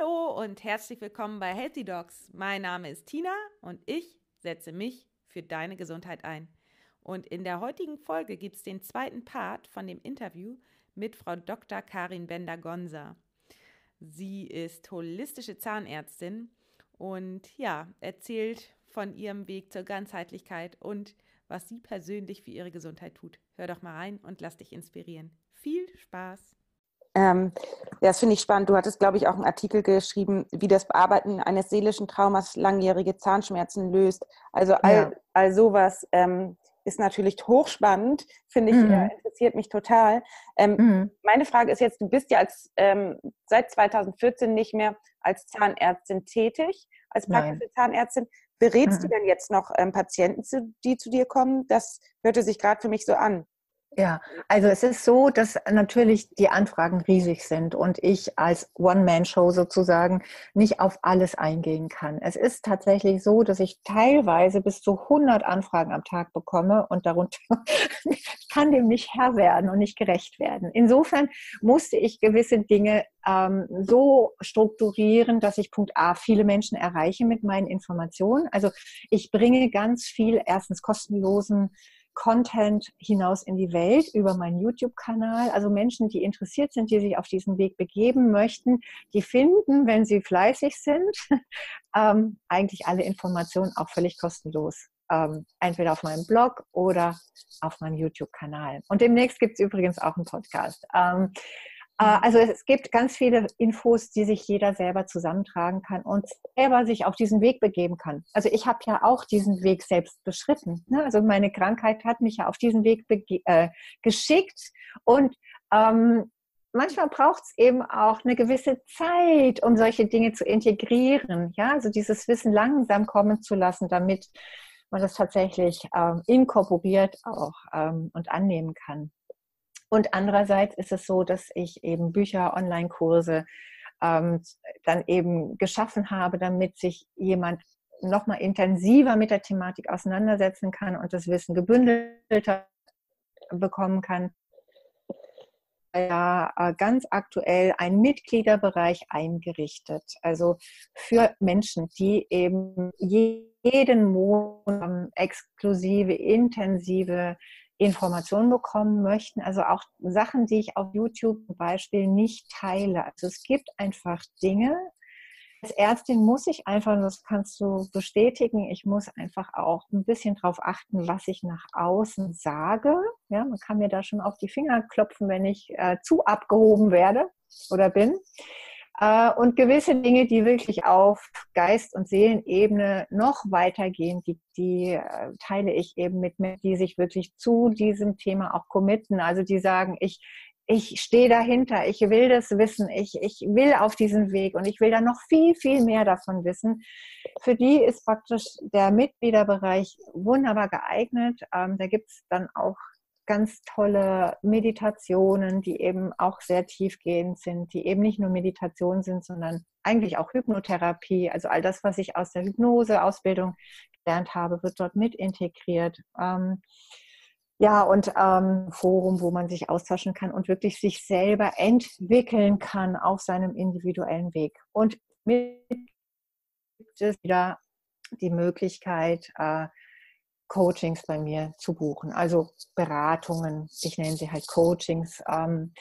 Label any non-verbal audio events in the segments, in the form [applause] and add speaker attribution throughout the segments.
Speaker 1: Hallo und herzlich willkommen bei Healthy Dogs. Mein Name ist Tina und ich setze mich für deine Gesundheit ein. Und in der heutigen Folge gibt es den zweiten Part von dem Interview mit Frau Dr. Karin Bender-Gonza. Sie ist holistische Zahnärztin und ja, erzählt von ihrem Weg zur Ganzheitlichkeit und was sie persönlich für ihre Gesundheit tut. Hör doch mal rein und lass dich inspirieren. Viel Spaß!
Speaker 2: Ähm, ja, das finde ich spannend. Du hattest, glaube ich, auch einen Artikel geschrieben, wie das Bearbeiten eines seelischen Traumas langjährige Zahnschmerzen löst. Also all, ja. all sowas ähm, ist natürlich hochspannend, finde ich, mhm. äh, interessiert mich total. Ähm, mhm. Meine Frage ist jetzt, du bist ja als, ähm, seit 2014 nicht mehr als Zahnärztin tätig, als praktische Nein. Zahnärztin. Berätst mhm. du denn jetzt noch ähm, Patienten, die zu dir kommen? Das hörte sich gerade für mich so an.
Speaker 3: Ja, also es ist so, dass natürlich die Anfragen riesig sind und ich als One-Man-Show sozusagen nicht auf alles eingehen kann. Es ist tatsächlich so, dass ich teilweise bis zu 100 Anfragen am Tag bekomme und darunter [laughs] kann dem nicht Herr werden und nicht gerecht werden. Insofern musste ich gewisse Dinge ähm, so strukturieren, dass ich Punkt A viele Menschen erreiche mit meinen Informationen. Also ich bringe ganz viel erstens kostenlosen Content hinaus in die Welt über meinen YouTube-Kanal. Also Menschen, die interessiert sind, die sich auf diesen Weg begeben möchten, die finden, wenn sie fleißig sind, [laughs] ähm, eigentlich alle Informationen auch völlig kostenlos. Ähm, entweder auf meinem Blog oder auf meinem YouTube-Kanal. Und demnächst gibt es übrigens auch einen Podcast. Ähm, äh, also es gibt ganz viele Infos, die sich jeder selber zusammentragen kann und selber sich auf diesen Weg begeben kann. Also ich habe ja auch diesen Weg selbst beschritten. Ne? Also meine Krankheit hat mich ja auf diesen Weg äh, geschickt und ähm, manchmal braucht es eben auch eine gewisse Zeit, um solche Dinge zu integrieren. Ja, also dieses Wissen langsam kommen zu lassen, damit man das tatsächlich ähm, inkorporiert auch ähm, und annehmen kann. Und andererseits ist es so, dass ich eben Bücher, Online-Kurse ähm, dann eben geschaffen habe, damit sich jemand nochmal intensiver mit der Thematik auseinandersetzen kann und das Wissen gebündelter bekommen kann. Ja, äh, ganz aktuell ein Mitgliederbereich eingerichtet. Also für Menschen, die eben jeden Monat exklusive, intensive Informationen bekommen möchten, also auch Sachen, die ich auf YouTube zum Beispiel nicht teile. Also es gibt einfach Dinge, als Ärztin muss ich einfach, das kannst du bestätigen, ich muss einfach auch ein bisschen darauf achten, was ich nach außen sage. Ja, man kann mir da schon auf die Finger klopfen, wenn ich äh, zu abgehoben werde oder bin. Äh, und gewisse Dinge, die wirklich auf Geist- und Seelenebene noch weitergehen, die, die äh, teile ich eben mit Menschen, die sich wirklich zu diesem Thema auch committen. Also die sagen, ich, ich stehe dahinter, ich will das wissen, ich, ich will auf diesen Weg und ich will da noch viel, viel mehr davon wissen. Für die ist praktisch der Mitgliederbereich wunderbar geeignet. Ähm, da gibt es dann auch ganz tolle Meditationen, die eben auch sehr tiefgehend sind, die eben nicht nur Meditation sind, sondern eigentlich auch Hypnotherapie. Also all das, was ich aus der Hypnose-Ausbildung gelernt habe, wird dort mit integriert. Ähm, ja, und ähm, Forum, wo man sich austauschen kann und wirklich sich selber entwickeln kann auf seinem individuellen Weg. Und mit gibt es wieder die Möglichkeit, äh, Coachings bei mir zu buchen, also Beratungen. Ich nenne sie halt Coachings, ähm,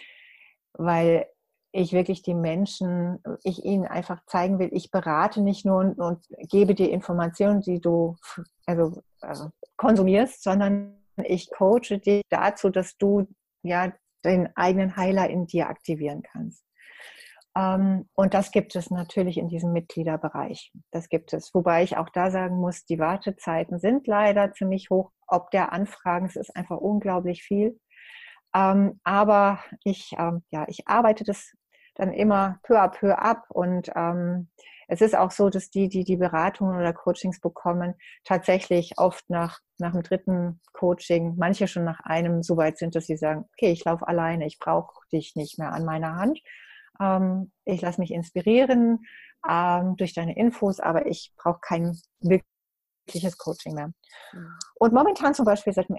Speaker 3: weil ich wirklich die Menschen, ich ihnen einfach zeigen will, ich berate nicht nur und, und gebe dir Informationen, die du also äh, konsumierst, sondern ich coache dich dazu, dass du ja den eigenen Heiler in dir aktivieren kannst. Ähm, und das gibt es natürlich in diesem Mitgliederbereich. Das gibt es. Wobei ich auch da sagen muss, die Wartezeiten sind leider ziemlich hoch. Ob der Anfragen, es ist einfach unglaublich viel. Ähm, aber ich, ähm, ja, ich arbeite das dann immer peu à peu ab und es ist auch so, dass die, die die Beratungen oder Coachings bekommen, tatsächlich oft nach, nach dem dritten Coaching, manche schon nach einem, so weit sind, dass sie sagen, okay, ich laufe alleine, ich brauche dich nicht mehr an meiner Hand. Ähm, ich lasse mich inspirieren ähm, durch deine Infos, aber ich brauche kein wirkliches Coaching mehr. Mhm. Und momentan zum Beispiel seit dem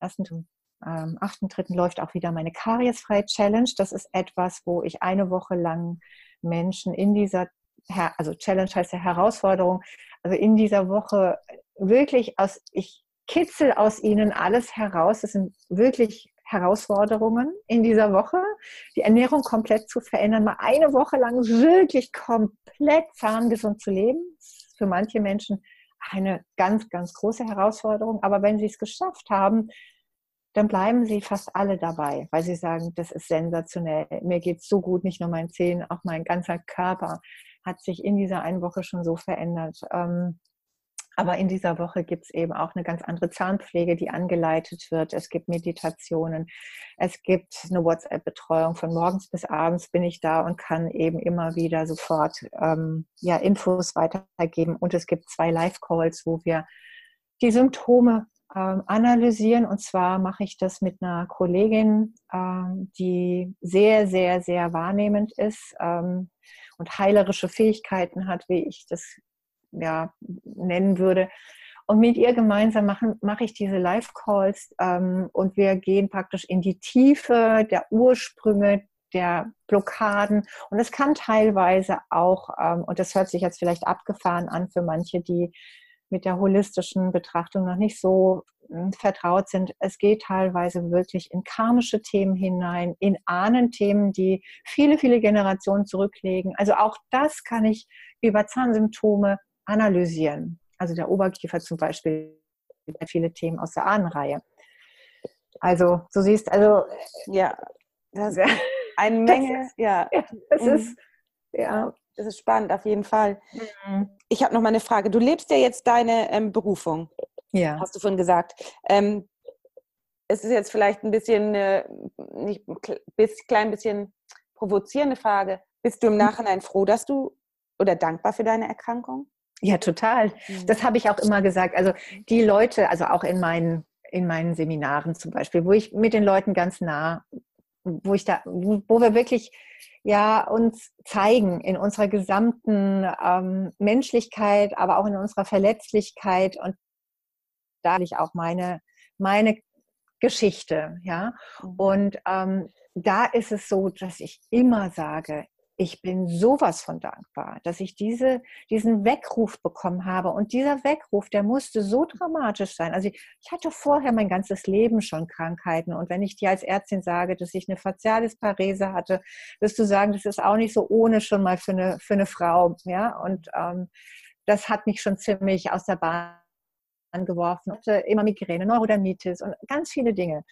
Speaker 3: ersten am 8.3. läuft auch wieder meine Kariesfrei Challenge. Das ist etwas, wo ich eine Woche lang Menschen in dieser, also Challenge heißt ja Herausforderung, also in dieser Woche wirklich aus, ich kitzel aus ihnen alles heraus. Das sind wirklich Herausforderungen in dieser Woche, die Ernährung komplett zu verändern, mal eine Woche lang wirklich komplett zahngesund zu leben. für manche Menschen eine ganz, ganz große Herausforderung. Aber wenn sie es geschafft haben, dann bleiben sie fast alle dabei, weil sie sagen, das ist sensationell. Mir geht es so gut, nicht nur mein Zehen, auch mein ganzer Körper hat sich in dieser einen Woche schon so verändert. Ähm, aber in dieser Woche gibt es eben auch eine ganz andere Zahnpflege, die angeleitet wird. Es gibt Meditationen. Es gibt eine WhatsApp-Betreuung. Von morgens bis abends bin ich da und kann eben immer wieder sofort ähm, ja, Infos weitergeben. Und es gibt zwei Live-Calls, wo wir die Symptome ähm, analysieren. Und zwar mache ich das mit einer Kollegin, ähm, die sehr, sehr, sehr wahrnehmend ist ähm, und heilerische Fähigkeiten hat, wie ich das ja, nennen würde. Und mit ihr gemeinsam machen, mache ich diese Live-Calls ähm, und wir gehen praktisch in die Tiefe der Ursprünge der Blockaden. Und es kann teilweise auch, ähm, und das hört sich jetzt vielleicht abgefahren an für manche, die mit der holistischen Betrachtung noch nicht so hm, vertraut sind. Es geht teilweise wirklich in karmische Themen hinein, in Ahnenthemen, die viele, viele Generationen zurücklegen. Also auch das kann ich über Zahnsymptome analysieren. Also der Oberkiefer zum Beispiel, viele Themen aus der Ahnenreihe. Also, du siehst, also
Speaker 2: ja, das ist [laughs] eine Menge,
Speaker 3: ist, ja. ja. Das mhm. ist,
Speaker 2: ja. Das ist spannend, auf jeden Fall. Mhm. Ich habe noch mal eine Frage. Du lebst ja jetzt deine ähm, Berufung. Ja. Hast du vorhin gesagt. Ähm, es ist jetzt vielleicht ein bisschen, äh, nicht ein klein bisschen provozierende Frage. Bist du im mhm. Nachhinein froh, dass du oder dankbar für deine Erkrankung?
Speaker 3: Ja, total. Mhm. Das habe ich auch immer gesagt. Also die Leute, also auch in meinen, in meinen Seminaren zum Beispiel, wo ich mit den Leuten ganz nah, wo ich da, wo wir wirklich ja uns zeigen in unserer gesamten ähm, Menschlichkeit, aber auch in unserer Verletzlichkeit und da ich auch meine meine Geschichte, ja. Mhm. Und ähm, da ist es so, dass ich immer sage, ich bin sowas von dankbar, dass ich diese, diesen Weckruf bekommen habe. Und dieser Weckruf, der musste so dramatisch sein. Also ich, ich, hatte vorher mein ganzes Leben schon Krankheiten. Und wenn ich dir als Ärztin sage, dass ich eine Facialisparese hatte, wirst du sagen, das ist auch nicht so ohne schon mal für eine, für eine Frau. Ja, und ähm, das hat mich schon ziemlich aus der Bahn geworfen. Ich hatte immer Migräne, Neurodermitis und ganz viele Dinge,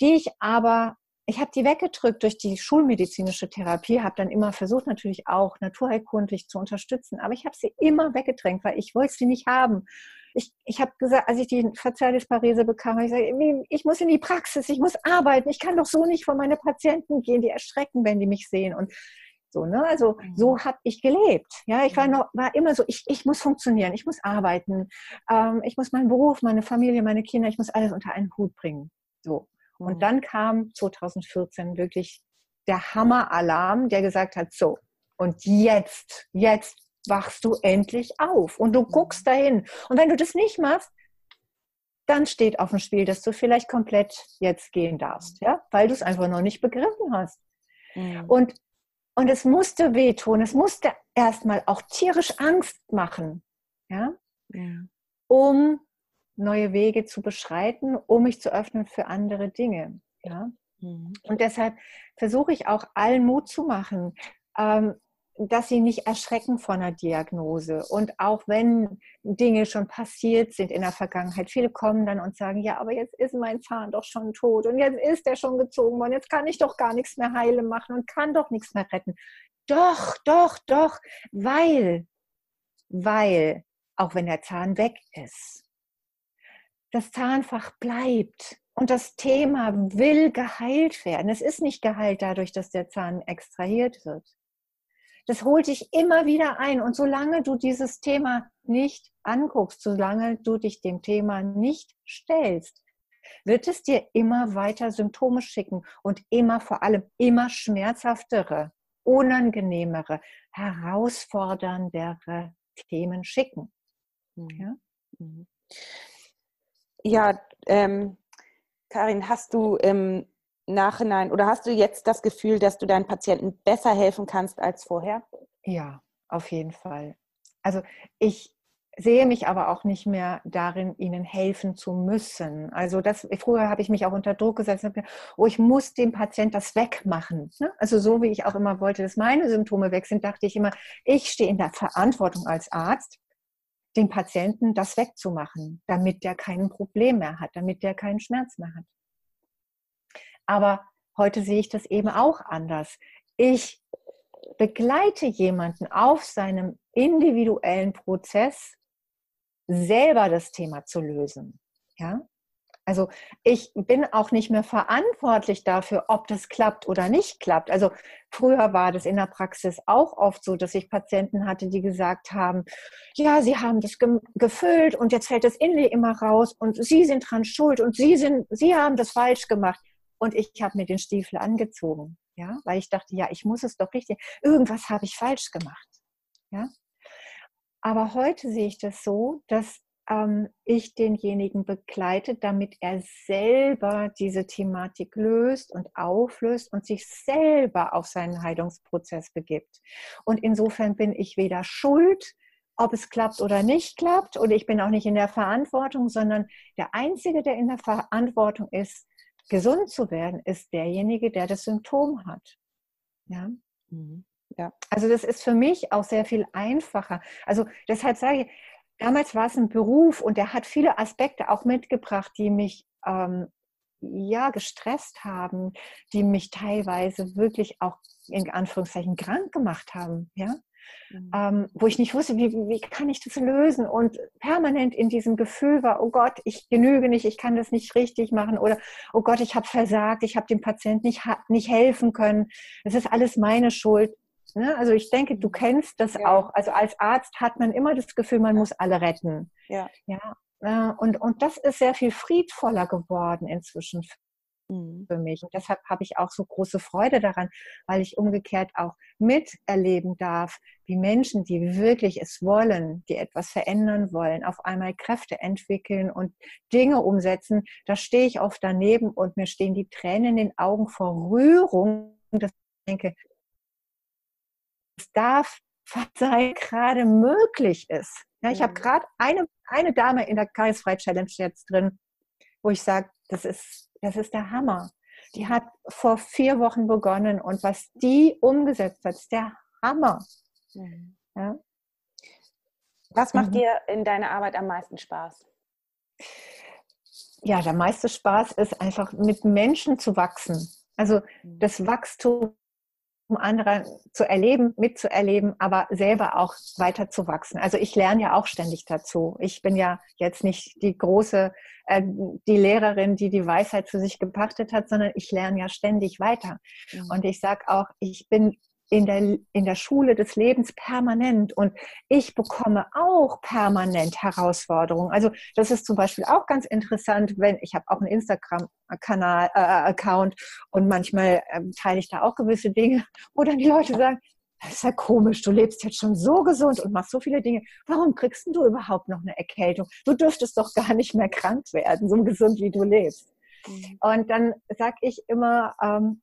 Speaker 3: die ich aber ich habe die weggedrückt durch die schulmedizinische Therapie, habe dann immer versucht, natürlich auch naturheilkundlich zu unterstützen, aber ich habe sie immer weggedrängt, weil ich wollte sie nicht haben. Ich, ich habe gesagt, als ich die Facialisparese bekam, ich gesagt, ich muss in die Praxis, ich muss arbeiten, ich kann doch so nicht vor meine Patienten gehen, die erschrecken, wenn die mich sehen und so, ne? Also mhm. so habe ich gelebt. Ja, ich war noch, war immer so, ich, ich muss funktionieren, ich muss arbeiten, ähm, ich muss meinen Beruf, meine Familie, meine Kinder, ich muss alles unter einen Hut bringen. So. Und mhm. dann kam 2014 wirklich der Hammeralarm, der gesagt hat, so, und jetzt, jetzt wachst du endlich auf und du mhm. guckst dahin. Und wenn du das nicht machst, dann steht auf dem Spiel, dass du vielleicht komplett jetzt gehen darfst, ja, weil du es einfach noch nicht begriffen hast. Mhm. Und, und es musste wehtun, es musste erstmal auch tierisch Angst machen, ja, ja. um neue Wege zu beschreiten, um mich zu öffnen für andere Dinge. Ja? Mhm. Und deshalb versuche ich auch allen Mut zu machen, ähm, dass sie nicht erschrecken von einer Diagnose. Und auch wenn Dinge schon passiert sind in der Vergangenheit, viele kommen dann und sagen, ja, aber jetzt ist mein Zahn doch schon tot und jetzt ist er schon gezogen worden, jetzt kann ich doch gar nichts mehr heile machen und kann doch nichts mehr retten. Doch, doch, doch, weil, weil, auch wenn der Zahn weg ist, das Zahnfach bleibt und das Thema will geheilt werden. Es ist nicht geheilt dadurch, dass der Zahn extrahiert wird. Das holt dich immer wieder ein. Und solange du dieses Thema nicht anguckst, solange du dich dem Thema nicht stellst, wird es dir immer weiter Symptome schicken und immer vor allem immer schmerzhaftere, unangenehmere, herausforderndere Themen schicken.
Speaker 2: Mhm. Ja? Mhm ja, ähm, Karin, hast du im Nachhinein oder hast du jetzt das Gefühl, dass du deinen Patienten besser helfen kannst als vorher?
Speaker 3: Ja, auf jeden Fall. Also ich sehe mich aber auch nicht mehr darin, ihnen helfen zu müssen. Also das, früher habe ich mich auch unter Druck gesetzt, oh, ich muss dem Patient das wegmachen. Ne? Also so wie ich auch immer wollte, dass meine Symptome weg sind, dachte ich immer, ich stehe in der Verantwortung als Arzt, dem Patienten das wegzumachen, damit der kein Problem mehr hat, damit der keinen Schmerz mehr hat. Aber heute sehe ich das eben auch anders. Ich begleite jemanden auf seinem individuellen Prozess, selber das Thema zu lösen. Ja? Also ich bin auch nicht mehr verantwortlich dafür, ob das klappt oder nicht klappt. Also früher war das in der Praxis auch oft so, dass ich Patienten hatte, die gesagt haben, ja, sie haben das gefüllt und jetzt fällt das Inlay immer raus und sie sind dran schuld und sie sind, sie haben das falsch gemacht. Und ich habe mir den Stiefel angezogen, ja, weil ich dachte, ja, ich muss es doch richtig, irgendwas habe ich falsch gemacht, ja. Aber heute sehe ich das so, dass ähm, ich denjenigen begleite, damit er selber diese Thematik löst und auflöst und sich selber auf seinen Heilungsprozess begibt. Und insofern bin ich weder schuld, ob es klappt oder nicht klappt, und ich bin auch nicht in der Verantwortung, sondern der Einzige, der in der Verantwortung ist, gesund zu werden, ist derjenige, der das Symptom hat. Ja. Mhm. Ja. Also das ist für mich auch sehr viel einfacher. Also deshalb sage ich, damals war es ein Beruf und der hat viele Aspekte auch mitgebracht, die mich ähm, ja gestresst haben, die mich teilweise wirklich auch in Anführungszeichen krank gemacht haben. Ja. Mhm. Ähm, wo ich nicht wusste, wie, wie kann ich das lösen und permanent in diesem Gefühl war, oh Gott, ich genüge nicht, ich kann das nicht richtig machen oder oh Gott, ich habe versagt, ich habe dem Patienten nicht, nicht helfen können, es ist alles meine Schuld. Ne? Also ich denke, du kennst das ja. auch. Also als Arzt hat man immer das Gefühl, man muss alle retten. Ja. ja. Äh, und, und das ist sehr viel friedvoller geworden inzwischen mhm. für mich. Und deshalb habe ich auch so große Freude daran, weil ich umgekehrt auch miterleben darf, wie Menschen, die wirklich es wollen, die etwas verändern wollen, auf einmal Kräfte entwickeln und Dinge umsetzen. Da stehe ich oft daneben und mir stehen die Tränen in den Augen vor Rührung, dass ich denke, es darf [laughs] sein gerade möglich ist. Ja, ich habe gerade eine, eine Dame in der Kreisfrei Challenge jetzt drin, wo ich sage, das ist, das ist der Hammer. Die hat vor vier Wochen begonnen und was die umgesetzt hat, ist der Hammer.
Speaker 2: Mhm. Ja? Was macht mhm. dir in deiner Arbeit am meisten Spaß?
Speaker 3: Ja, der meiste Spaß ist einfach mit Menschen zu wachsen. Also mhm. das Wachstum um andere zu erleben, mitzuerleben, aber selber auch weiter zu wachsen. Also ich lerne ja auch ständig dazu. Ich bin ja jetzt nicht die große, äh, die Lehrerin, die die Weisheit für sich gepachtet hat, sondern ich lerne ja ständig weiter. Mhm. Und ich sage auch, ich bin in der, in der Schule des Lebens permanent und ich bekomme auch permanent Herausforderungen. Also das ist zum Beispiel auch ganz interessant, wenn ich habe auch einen Instagram-Kanal, äh, Account und manchmal äh, teile ich da auch gewisse Dinge, wo dann die Leute sagen, das ist ja komisch, du lebst jetzt schon so gesund und machst so viele Dinge. Warum kriegst du überhaupt noch eine Erkältung? Du dürftest doch gar nicht mehr krank werden, so gesund wie du lebst. Mhm. Und dann sage ich immer, ähm,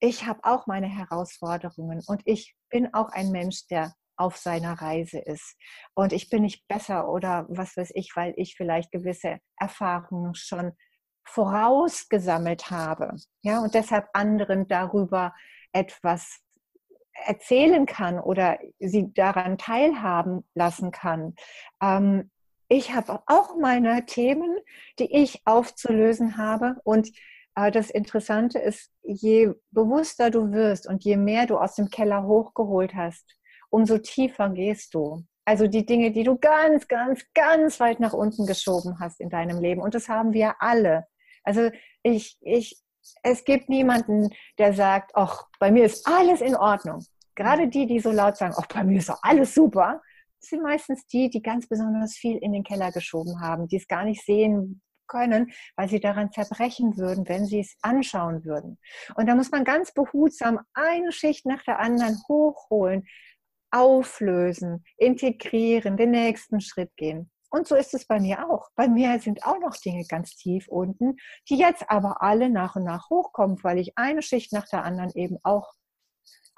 Speaker 3: ich habe auch meine Herausforderungen und ich bin auch ein Mensch, der auf seiner Reise ist. Und ich bin nicht besser oder was weiß ich, weil ich vielleicht gewisse Erfahrungen schon vorausgesammelt habe. Ja, und deshalb anderen darüber etwas erzählen kann oder sie daran teilhaben lassen kann. Ähm, ich habe auch meine Themen, die ich aufzulösen habe und aber das Interessante ist, je bewusster du wirst und je mehr du aus dem Keller hochgeholt hast, umso tiefer gehst du. Also die Dinge, die du ganz, ganz, ganz weit nach unten geschoben hast in deinem Leben. Und das haben wir alle. Also ich, ich, es gibt niemanden, der sagt, ach, bei mir ist alles in Ordnung. Gerade die, die so laut sagen, ach, bei mir ist doch alles super, sind meistens die, die ganz besonders viel in den Keller geschoben haben, die es gar nicht sehen können, weil sie daran zerbrechen würden, wenn sie es anschauen würden. Und da muss man ganz behutsam eine Schicht nach der anderen hochholen, auflösen, integrieren, den nächsten Schritt gehen. Und so ist es bei mir auch. Bei mir sind auch noch Dinge ganz tief unten, die jetzt aber alle nach und nach hochkommen, weil ich eine Schicht nach der anderen eben auch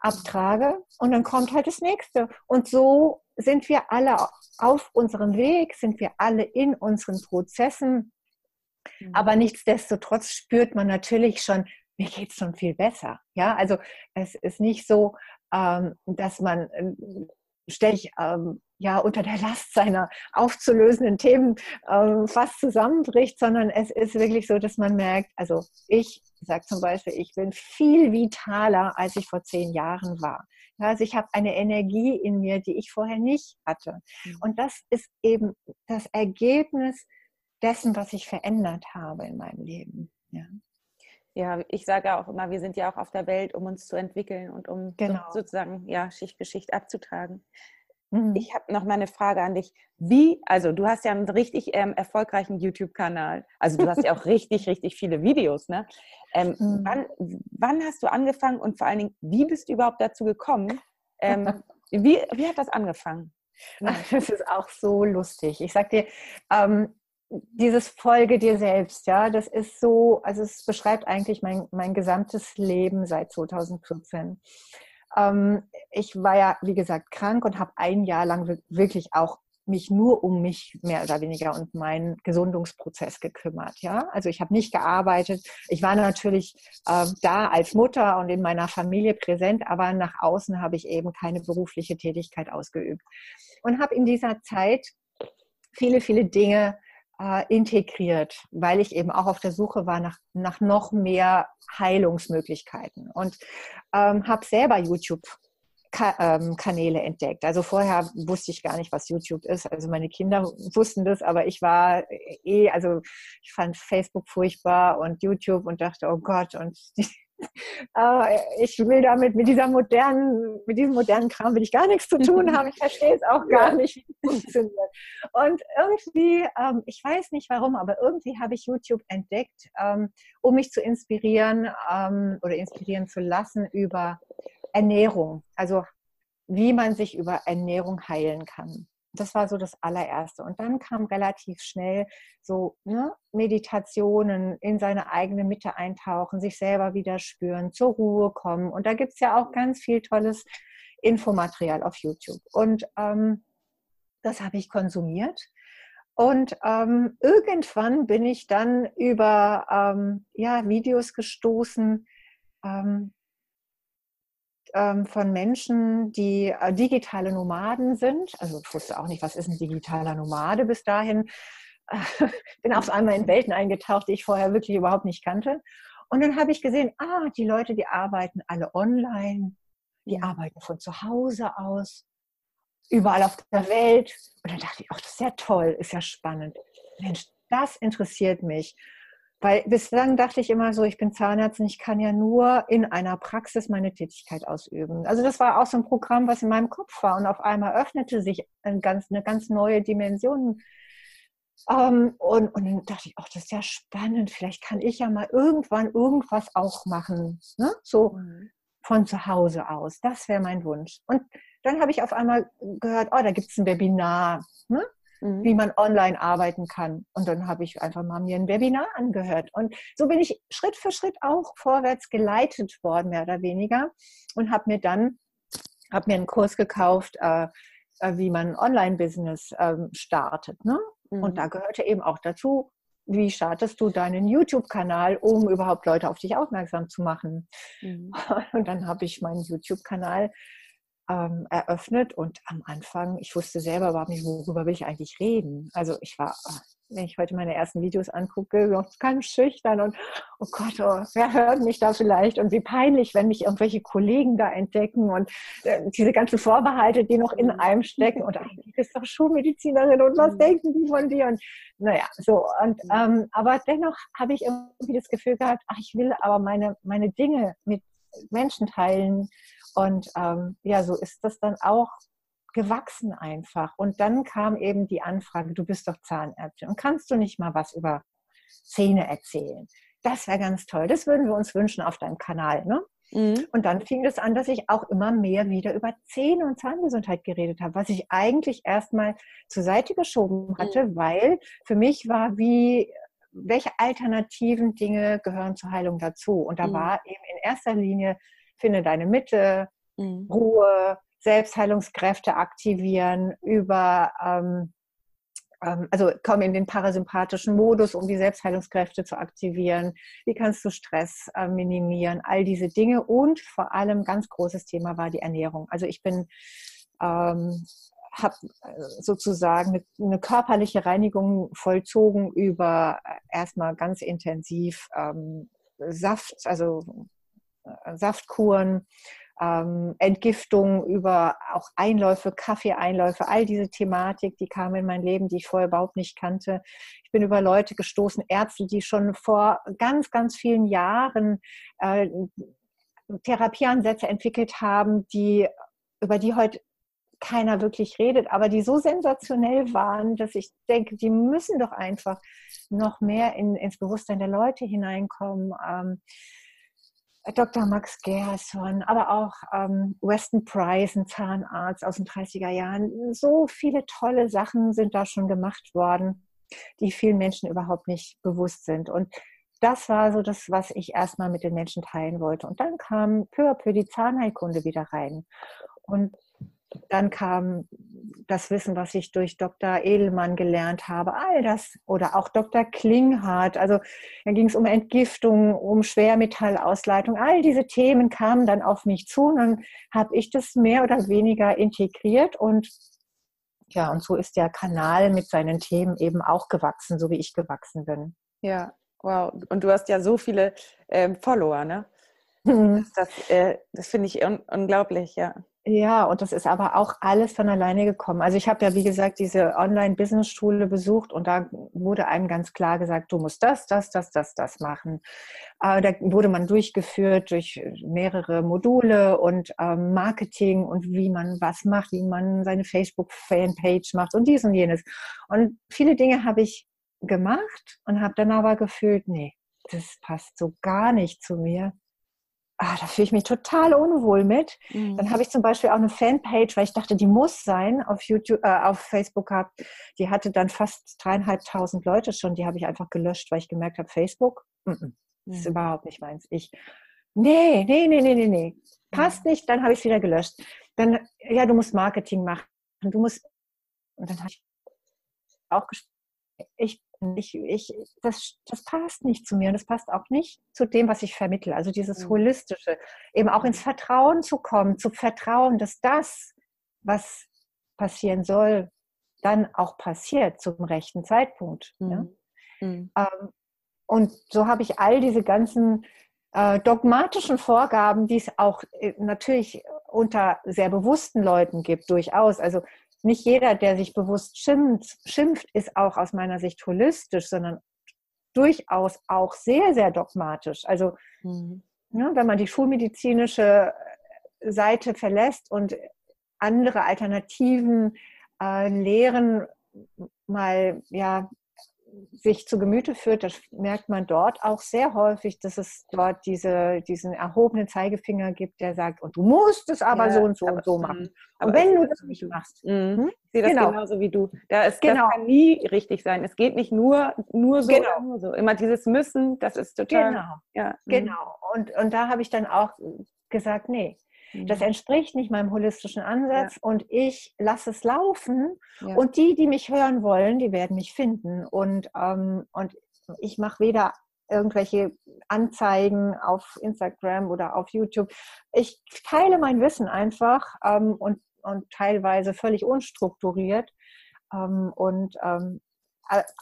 Speaker 3: abtrage und dann kommt halt das nächste. Und so sind wir alle auf unserem Weg, sind wir alle in unseren Prozessen. Mhm. Aber nichtsdestotrotz spürt man natürlich schon, mir geht es schon viel besser. Ja, also es ist nicht so, ähm, dass man äh, ständig ähm, ja unter der Last seiner aufzulösenden Themen ähm, fast zusammenbricht, sondern es ist wirklich so, dass man merkt, also ich sage zum Beispiel, ich bin viel vitaler, als ich vor zehn Jahren war. Ja, also ich habe eine Energie in mir, die ich vorher nicht hatte. Mhm. Und das ist eben das Ergebnis dessen, was ich verändert habe in meinem Leben. Ja.
Speaker 2: Ja, ich sage auch immer, wir sind ja auch auf der Welt, um uns zu entwickeln und um genau. sozusagen ja, Schichtgeschichte abzutragen. Mhm. Ich habe noch mal eine Frage an dich. Wie, also du hast ja einen richtig ähm, erfolgreichen YouTube-Kanal. Also du hast ja auch [laughs] richtig, richtig viele Videos. Ne? Ähm, mhm. wann, wann, hast du angefangen und vor allen Dingen, wie bist du überhaupt dazu gekommen? Ähm, [laughs] wie, wie hat das angefangen?
Speaker 3: Ach, [laughs] das ist auch so lustig. Ich sag dir, ähm, dieses Folge dir selbst, ja, das ist so, also es beschreibt eigentlich mein, mein gesamtes Leben seit 2014. Ähm, ich war ja, wie gesagt, krank und habe ein Jahr lang wirklich auch mich nur um mich mehr oder weniger und meinen Gesundungsprozess gekümmert. Ja, also ich habe nicht gearbeitet. Ich war natürlich äh, da als Mutter und in meiner Familie präsent, aber nach außen habe ich eben keine berufliche Tätigkeit ausgeübt und habe in dieser Zeit viele, viele Dinge äh, integriert, weil ich eben auch auf der Suche war nach, nach noch mehr Heilungsmöglichkeiten und ähm, habe selber YouTube ähm, Kanäle entdeckt. Also vorher wusste ich gar nicht, was YouTube ist. Also meine Kinder wussten das, aber ich war eh, also ich fand Facebook furchtbar und YouTube und dachte, oh Gott, und [laughs] ich will damit mit dieser modernen, mit diesem modernen Kram will ich gar nichts zu tun [laughs] haben. Ich verstehe es auch gar nicht, wie es funktioniert. Und irgendwie, ähm, ich weiß nicht warum, aber irgendwie habe ich YouTube entdeckt, ähm, um mich zu inspirieren ähm, oder inspirieren zu lassen über Ernährung. Also wie man sich über Ernährung heilen kann. Das war so das allererste. Und dann kam relativ schnell so ne, Meditationen in seine eigene Mitte eintauchen, sich selber wieder spüren, zur Ruhe kommen. Und da gibt es ja auch ganz viel tolles Infomaterial auf YouTube. Und ähm, das habe ich konsumiert. Und ähm, irgendwann bin ich dann über ähm, ja, Videos gestoßen, ähm, ähm, von Menschen, die äh, digitale Nomaden sind. Also ich wusste auch nicht, was ist ein digitaler Nomade bis dahin. [laughs] bin auf einmal in Welten eingetaucht, die ich vorher wirklich überhaupt nicht kannte. Und dann habe ich gesehen, ah, die Leute, die arbeiten alle online, die arbeiten von zu Hause aus, überall auf der Welt. Und dann dachte ich, ach, das ist ja toll, ist ja spannend. Mensch, das interessiert mich. Weil bislang dachte ich immer so, ich bin Zahnärztin, ich kann ja nur in einer Praxis meine Tätigkeit ausüben. Also das war auch so ein Programm, was in meinem Kopf war. Und auf einmal öffnete sich eine ganz, eine ganz neue Dimension. Ähm, und, und dann dachte ich, ach, das ist ja spannend. Vielleicht kann ich ja mal irgendwann irgendwas auch machen. Ne? So mhm. von zu Hause aus. Das wäre mein Wunsch. Und dann habe ich auf einmal gehört, oh, da gibt es ein Webinar. Ne? Mhm. wie man online arbeiten kann. Und dann habe ich einfach mal mir ein Webinar angehört. Und so bin ich Schritt für Schritt auch vorwärts geleitet worden, mehr oder weniger. Und habe mir dann habe mir einen Kurs gekauft, äh, äh, wie man Online-Business ähm, startet. Ne? Mhm. Und da gehörte eben auch dazu, wie startest du deinen YouTube-Kanal, um überhaupt Leute auf dich aufmerksam zu machen? Mhm. [laughs] Und dann habe ich meinen YouTube-Kanal ähm, eröffnet und am Anfang, ich wusste selber überhaupt nicht, worüber will ich eigentlich reden. Also ich war, ah, wenn ich heute meine ersten Videos angucke, ganz schüchtern und oh Gott, oh, wer hört mich da vielleicht und wie peinlich, wenn mich irgendwelche Kollegen da entdecken und äh, diese ganzen Vorbehalte, die noch in mhm. einem stecken und bist du doch Schulmedizinerin und was mhm. denken die von dir und naja, so und mhm. ähm, aber dennoch habe ich irgendwie das Gefühl gehabt, ach, ich will aber meine, meine Dinge mit Menschen teilen und ähm, ja, so ist das dann auch gewachsen einfach. Und dann kam eben die Anfrage, du bist doch Zahnärztin und kannst du nicht mal was über Zähne erzählen? Das wäre ganz toll. Das würden wir uns wünschen auf deinem Kanal. Ne? Mhm. Und dann fing es an, dass ich auch immer mehr wieder über Zähne und Zahngesundheit geredet habe, was ich eigentlich erstmal zur Seite geschoben hatte, mhm. weil für mich war wie, welche alternativen Dinge gehören zur Heilung dazu? Und da mhm. war eben in erster Linie, finde deine Mitte, mhm. Ruhe, Selbstheilungskräfte aktivieren, über ähm, ähm, also komm in den parasympathischen Modus, um die Selbstheilungskräfte zu aktivieren. Wie kannst du Stress äh, minimieren? All diese Dinge. Und vor allem ganz großes Thema war die Ernährung. Also ich bin ähm, habe äh, sozusagen eine, eine, körperliche Reinigung vollzogen über äh, erstmal ganz intensiv ähm, Saft, also Saftkuren, ähm, Entgiftung, über auch Einläufe, Kaffeeeinläufe, all diese Thematik, die kam in mein Leben, die ich vorher überhaupt nicht kannte. Ich bin über Leute gestoßen, Ärzte, die schon vor ganz, ganz vielen Jahren äh, Therapieansätze entwickelt haben, die, über die heute keiner wirklich redet, aber die so sensationell waren, dass ich denke, die müssen doch einfach noch mehr in, ins Bewusstsein der Leute hineinkommen. Ähm, Dr. Max Gerson, aber auch ähm, Weston Price, ein Zahnarzt aus den 30er Jahren. So viele tolle Sachen sind da schon gemacht worden, die vielen Menschen überhaupt nicht bewusst sind. Und das war so das, was ich erstmal mit den Menschen teilen wollte. Und dann kam peu à peu die Zahnheilkunde wieder rein. Und dann kam das Wissen, was ich durch Dr. Edelmann gelernt habe, all das oder auch Dr. Klinghardt. Also da ging es um Entgiftung, um Schwermetallausleitung. All diese Themen kamen dann auf mich zu und dann habe ich das mehr oder weniger integriert und ja, und so ist der Kanal mit seinen Themen eben auch gewachsen, so wie ich gewachsen bin.
Speaker 2: Ja, wow. Und du hast ja so viele ähm, Follower, ne? Mhm. Das, das, äh, das finde ich un unglaublich, ja.
Speaker 3: Ja, und das ist aber auch alles von alleine gekommen. Also ich habe ja, wie gesagt, diese Online-Business-Schule besucht und da wurde einem ganz klar gesagt, du musst das, das, das, das, das machen. Äh, da wurde man durchgeführt durch mehrere Module und ähm, Marketing und wie man was macht, wie man seine Facebook-Fanpage macht und dies und jenes. Und viele Dinge habe ich gemacht und habe dann aber gefühlt, nee, das passt so gar nicht zu mir ah, da fühle ich mich total unwohl mit. Mhm. Dann habe ich zum Beispiel auch eine Fanpage, weil ich dachte, die muss sein, auf YouTube, äh, auf Facebook gehabt. Die hatte dann fast dreieinhalbtausend Leute schon. Die habe ich einfach gelöscht, weil ich gemerkt habe, Facebook, mm -mm, mhm. ist überhaupt nicht meins. Ich, nee, nee, nee, nee, nee, nee, passt mhm. nicht. Dann habe ich es wieder gelöscht. Dann, ja, du musst Marketing machen. Du musst, und dann habe ich auch gesprochen, ich ich, ich, das, das passt nicht zu mir und das passt auch nicht zu dem, was ich vermittle. Also dieses mhm. Holistische, eben auch ins Vertrauen zu kommen, zu vertrauen, dass das, was passieren soll, dann auch passiert zum rechten Zeitpunkt. Mhm. Ja? Mhm. Ähm, und so habe ich all diese ganzen äh, dogmatischen Vorgaben, die es auch äh, natürlich unter sehr bewussten Leuten gibt, durchaus. Also nicht jeder, der sich bewusst schimpft, schimpft, ist auch aus meiner Sicht holistisch, sondern durchaus auch sehr, sehr dogmatisch. Also mhm. ne, wenn man die schulmedizinische Seite verlässt und andere Alternativen äh, Lehren mal ja sich zu Gemüte führt, das merkt man dort auch sehr häufig, dass es dort diese, diesen erhobenen Zeigefinger gibt, der sagt, und du musst es aber ja, so und so und so machen.
Speaker 2: Aber wenn du das nicht machst, mhm. hm? ich sehe das genau. genauso wie du. Da ist, genau. Das kann nie richtig sein. Es geht nicht nur, nur so genau. nur so. Immer dieses Müssen, das ist total.
Speaker 3: Genau. Ja. Mhm. Genau. Und, und da habe ich dann auch gesagt, nee, das entspricht nicht meinem holistischen Ansatz ja. und ich lasse es laufen. Ja. Und die, die mich hören wollen, die werden mich finden. Und, ähm, und ich mache weder irgendwelche Anzeigen auf Instagram oder auf YouTube. Ich teile mein Wissen einfach ähm, und, und teilweise völlig unstrukturiert. Ähm, und ähm,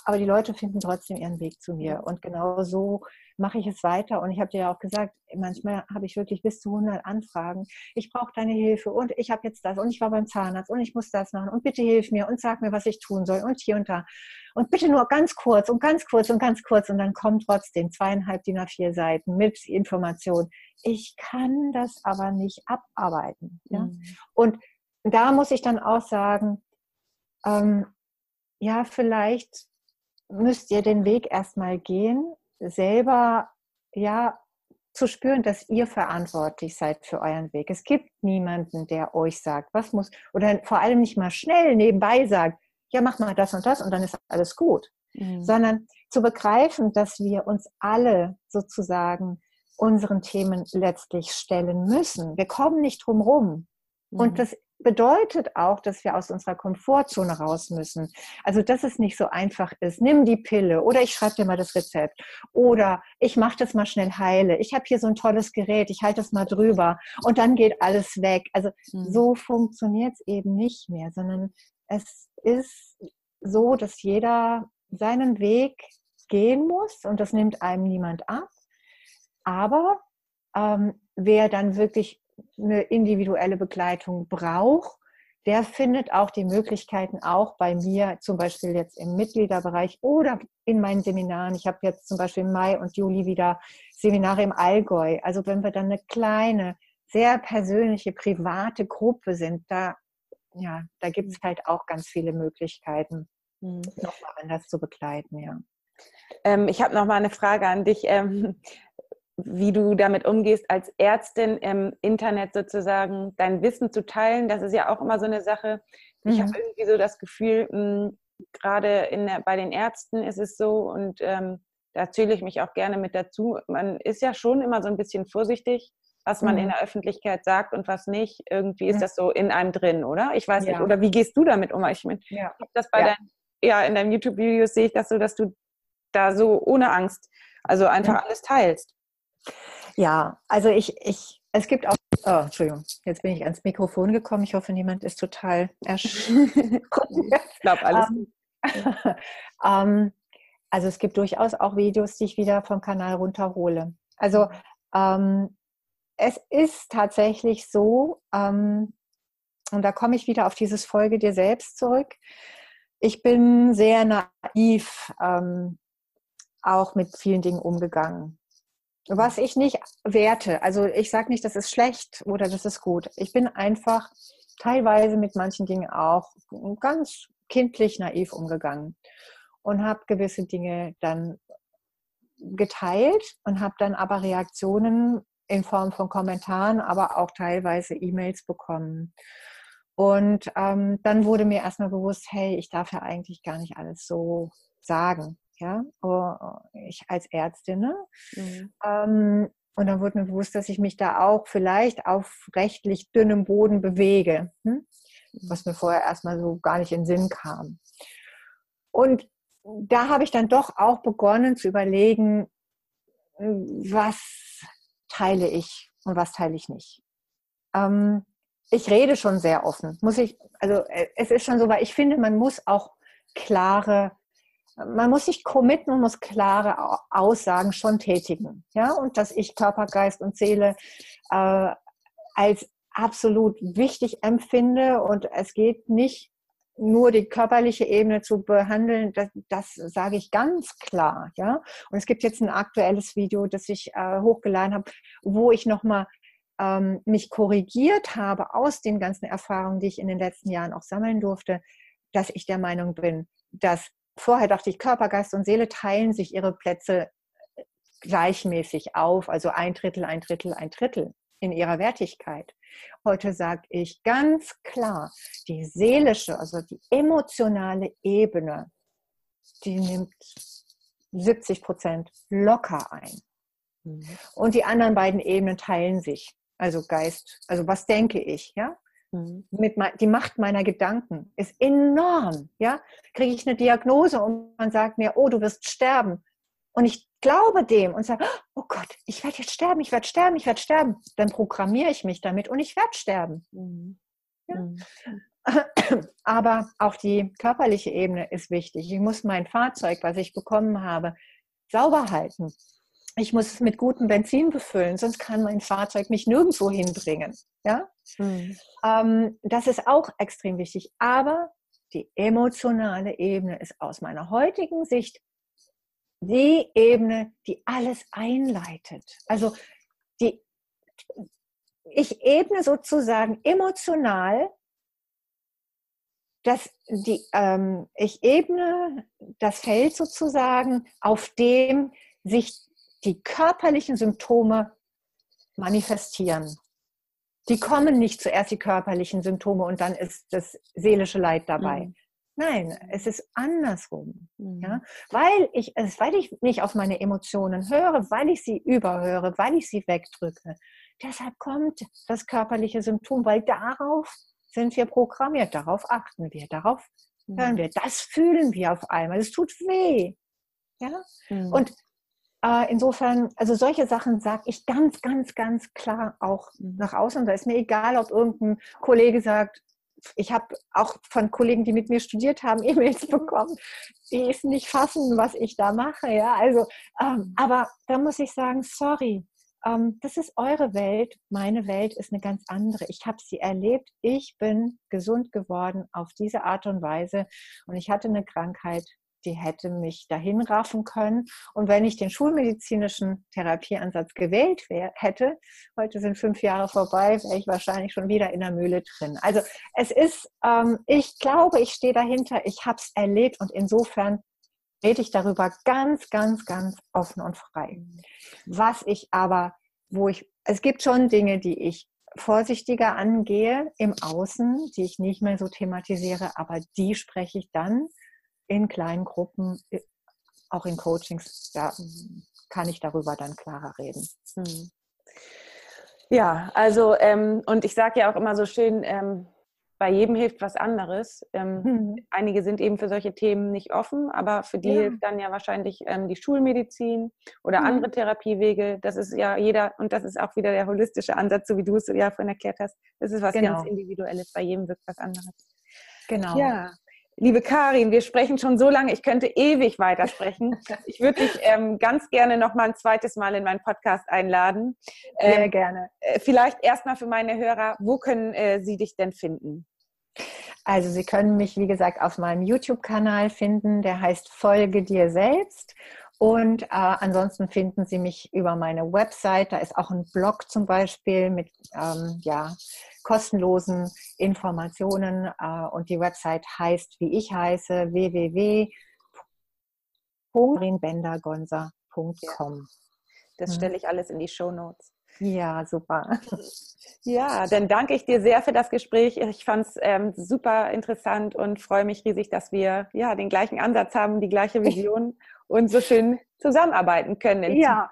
Speaker 3: aber die Leute finden trotzdem ihren Weg zu mir. Und genau so mache ich es weiter. Und ich habe dir ja auch gesagt, manchmal habe ich wirklich bis zu 100 Anfragen. Ich brauche deine Hilfe und ich habe jetzt das und ich war beim Zahnarzt und ich muss das machen und bitte hilf mir und sag mir, was ich tun soll und hier und da. Und bitte nur ganz kurz und ganz kurz und ganz kurz. Und dann kommen trotzdem zweieinhalb DIN A4 Seiten mit Informationen. Ich kann das aber nicht abarbeiten. Ja? Mhm. Und da muss ich dann auch sagen, ähm, ja, vielleicht müsst ihr den Weg erstmal gehen, selber ja zu spüren, dass ihr verantwortlich seid für euren Weg. Es gibt niemanden, der euch sagt, was muss, oder vor allem nicht mal schnell nebenbei sagt, ja, mach mal das und das und dann ist alles gut. Mhm. Sondern zu begreifen, dass wir uns alle sozusagen unseren Themen letztlich stellen müssen. Wir kommen nicht drum rum. Mhm. Und das bedeutet auch, dass wir aus unserer Komfortzone raus müssen. Also, dass es nicht so einfach ist. Nimm die Pille oder ich schreibe dir mal das Rezept oder ich mache das mal schnell heile. Ich habe hier so ein tolles Gerät, ich halte das mal drüber und dann geht alles weg. Also, mhm. so funktioniert es eben nicht mehr, sondern es ist so, dass jeder seinen Weg gehen muss und das nimmt einem niemand ab. Aber ähm, wer dann wirklich eine individuelle Begleitung braucht, der findet auch die Möglichkeiten auch bei mir, zum Beispiel jetzt im Mitgliederbereich oder in meinen Seminaren. Ich habe jetzt zum Beispiel im Mai und Juli wieder Seminare im Allgäu. Also wenn wir dann eine kleine, sehr persönliche, private Gruppe sind, da, ja, da gibt es halt auch ganz viele Möglichkeiten, mhm. nochmal anders zu begleiten, ja.
Speaker 2: Ähm, ich habe noch mal eine Frage an dich. Ähm, wie du damit umgehst, als Ärztin im Internet sozusagen dein Wissen zu teilen. Das ist ja auch immer so eine Sache. Ich mhm. habe irgendwie so das Gefühl, mh, gerade der, bei den Ärzten ist es so und ähm, da zähle ich mich auch gerne mit dazu. Man ist ja schon immer so ein bisschen vorsichtig, was man mhm. in der Öffentlichkeit sagt und was nicht. Irgendwie ist ja. das so in einem drin, oder? Ich weiß ja. nicht. Oder wie gehst du damit um? Ich meine, ja. das bei ja. Dein, ja, in deinen YouTube-Videos sehe ich das so, dass du da so ohne Angst, also einfach alles teilst.
Speaker 3: Ja, also ich, ich, es gibt auch, oh, Entschuldigung, jetzt bin ich ans Mikrofon gekommen. Ich hoffe, niemand ist total erschrocken. [laughs] ich glaube, alles. Um, ähm, [laughs] ähm, also es gibt durchaus auch Videos, die ich wieder vom Kanal runterhole. Also ähm, es ist tatsächlich so, ähm, und da komme ich wieder auf dieses Folge dir selbst zurück. Ich bin sehr naiv ähm, auch mit vielen Dingen umgegangen. Was ich nicht werte, also ich sage nicht, das ist schlecht oder das ist gut. Ich bin einfach teilweise mit manchen Dingen auch ganz kindlich naiv umgegangen und habe gewisse Dinge dann geteilt und habe dann aber Reaktionen in Form von Kommentaren, aber auch teilweise E-Mails bekommen. Und ähm, dann wurde mir erstmal bewusst, hey, ich darf ja eigentlich gar nicht alles so sagen ja, oh, ich als Ärztin. Ne? Mhm. Ähm, und dann wurde mir bewusst, dass ich mich da auch vielleicht auf rechtlich dünnem Boden bewege, hm? was mir vorher erstmal so gar nicht in den Sinn kam. Und da habe ich dann doch auch begonnen zu überlegen, was teile ich und was teile ich nicht. Ähm, ich rede schon sehr offen, muss ich, also äh, es ist schon so, weil ich finde, man muss auch klare man muss sich committen und muss klare Aussagen schon tätigen. Ja? Und dass ich Körper, Geist und Seele äh, als absolut wichtig empfinde und es geht nicht nur die körperliche Ebene zu behandeln, das, das sage ich ganz klar. Ja? Und es gibt jetzt ein aktuelles Video, das ich äh, hochgeladen habe, wo ich nochmal ähm, mich korrigiert habe aus den ganzen Erfahrungen, die ich in den letzten Jahren auch sammeln durfte, dass ich der Meinung bin, dass vorher dachte ich, Körper, Geist und Seele teilen sich ihre Plätze gleichmäßig auf, also ein Drittel, ein Drittel, ein Drittel in ihrer Wertigkeit. Heute sage ich ganz klar, die seelische, also die emotionale Ebene, die nimmt 70 Prozent locker ein. Mhm. Und die anderen beiden Ebenen teilen sich. Also Geist, also was denke ich, ja? Mhm. Mit die Macht meiner Gedanken ist enorm. Ja? Kriege ich eine Diagnose und man sagt mir, oh, du wirst sterben. Und ich glaube dem und sage, oh Gott, ich werde jetzt sterben, ich werde sterben, ich werde sterben. Dann programmiere ich mich damit und ich werde sterben. Mhm. Ja? Mhm. [clears throat] Aber auch die körperliche Ebene ist wichtig. Ich muss mein Fahrzeug, was ich bekommen habe, sauber halten. Ich muss es mit gutem Benzin befüllen, sonst kann mein Fahrzeug mich nirgendwo hinbringen. Ja? Mhm. Ähm, das ist auch extrem wichtig. Aber die emotionale Ebene ist aus meiner heutigen Sicht die Ebene, die alles einleitet. Also die, ich ebne sozusagen emotional, dass die, ähm, ich ebne das Feld sozusagen, auf dem sich die körperlichen Symptome manifestieren. Die kommen nicht zuerst die körperlichen Symptome und dann ist das seelische Leid dabei. Mhm. Nein, es ist andersrum. Mhm. Ja? Weil, ich, weil ich nicht auf meine Emotionen höre, weil ich sie überhöre, weil ich sie wegdrücke. Deshalb kommt das körperliche Symptom, weil darauf sind wir programmiert, darauf achten wir, darauf hören wir. Das fühlen wir auf einmal. Es tut weh. Ja? Mhm. Und äh, insofern, also solche Sachen sage ich ganz, ganz, ganz klar auch nach außen. Da ist mir egal, ob irgendein Kollege sagt, ich habe auch von Kollegen, die mit mir studiert haben, E-Mails bekommen, die es nicht fassen, was ich da mache. Ja, also, ähm, aber da muss ich sagen, sorry, ähm, das ist eure Welt, meine Welt ist eine ganz andere. Ich habe sie erlebt, ich bin gesund geworden auf diese Art und Weise und ich hatte eine Krankheit, die hätte mich dahin raffen können. Und wenn ich den schulmedizinischen Therapieansatz gewählt hätte, heute sind fünf Jahre vorbei, wäre ich wahrscheinlich schon wieder in der Mühle drin. Also es ist, ähm, ich glaube, ich stehe dahinter, ich habe es erlebt und insofern rede ich darüber ganz, ganz, ganz offen und frei. Was ich aber, wo ich, es gibt schon Dinge, die ich vorsichtiger angehe im Außen, die ich nicht mehr so thematisiere, aber die spreche ich dann in kleinen Gruppen, äh, auch in Coachings, da kann ich darüber dann klarer reden. Hm.
Speaker 2: Ja, also ähm, und ich sage ja auch immer so schön, ähm, bei jedem hilft was anderes. Ähm, mhm. Einige sind eben für solche Themen nicht offen, aber für die ja. hilft dann ja wahrscheinlich ähm, die Schulmedizin oder mhm. andere Therapiewege. Das ist ja jeder, und das ist auch wieder der holistische Ansatz, so wie du es ja vorhin erklärt hast. Das ist was genau. ganz Individuelles. Bei jedem wirkt was anderes.
Speaker 3: Genau.
Speaker 2: Ja. Liebe Karin, wir sprechen schon so lange, ich könnte ewig weitersprechen. [laughs] Ich würde dich ähm, ganz gerne noch mal ein zweites Mal in meinen Podcast einladen.
Speaker 3: Ähm, Sehr gerne.
Speaker 2: Äh, vielleicht erstmal für meine Hörer, wo können äh, sie dich denn finden?
Speaker 3: Also Sie können mich, wie gesagt, auf meinem YouTube-Kanal finden, der heißt Folge dir selbst. Und äh, ansonsten finden Sie mich über meine Website. Da ist auch ein Blog zum Beispiel mit ähm, ja, kostenlosen Informationen. Äh, und die Website heißt, wie ich heiße, www.rinbendergonser.com.
Speaker 2: Das stelle ich alles in die Show Notes.
Speaker 3: Ja, super.
Speaker 2: Ja, dann danke ich dir sehr für das Gespräch. Ich fand es ähm, super interessant und freue mich riesig, dass wir ja den gleichen Ansatz haben, die gleiche Vision [laughs] und so schön zusammenarbeiten können.
Speaker 3: Ja.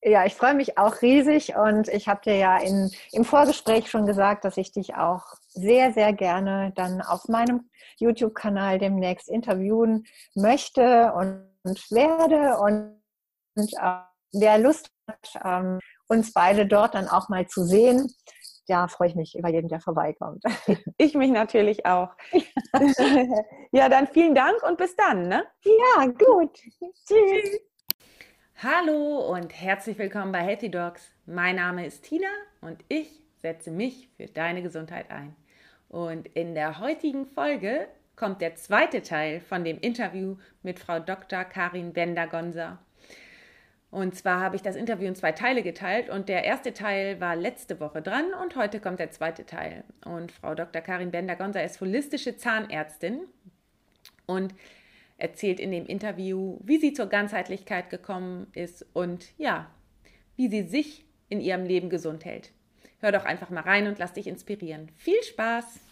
Speaker 3: Ja, ich freue mich auch riesig und ich habe dir ja in, im Vorgespräch schon gesagt, dass ich dich auch sehr, sehr gerne dann auf meinem YouTube-Kanal demnächst interviewen möchte und, werde. Und, und äh, wer Lust hat, ähm, uns beide dort dann auch mal zu sehen, ja, freue ich mich über jeden, der vorbeikommt. [laughs]
Speaker 2: Ich mich natürlich auch. [laughs] ja, dann vielen Dank und bis dann. Ne?
Speaker 3: Ja, gut.
Speaker 1: Tschüss. Hallo und herzlich willkommen bei Healthy Dogs. Mein Name ist Tina und ich setze mich für deine Gesundheit ein. Und in der heutigen Folge kommt der zweite Teil von dem Interview mit Frau Dr. Karin Bender-Gonser. Und zwar habe ich das Interview in zwei Teile geteilt und der erste Teil war letzte Woche dran und heute kommt der zweite Teil. Und Frau Dr. Karin Bender-Gonser ist holistische Zahnärztin und erzählt in dem Interview, wie sie zur Ganzheitlichkeit gekommen ist und ja, wie sie sich in ihrem Leben gesund hält. Hör doch einfach mal rein und lass dich inspirieren. Viel Spaß!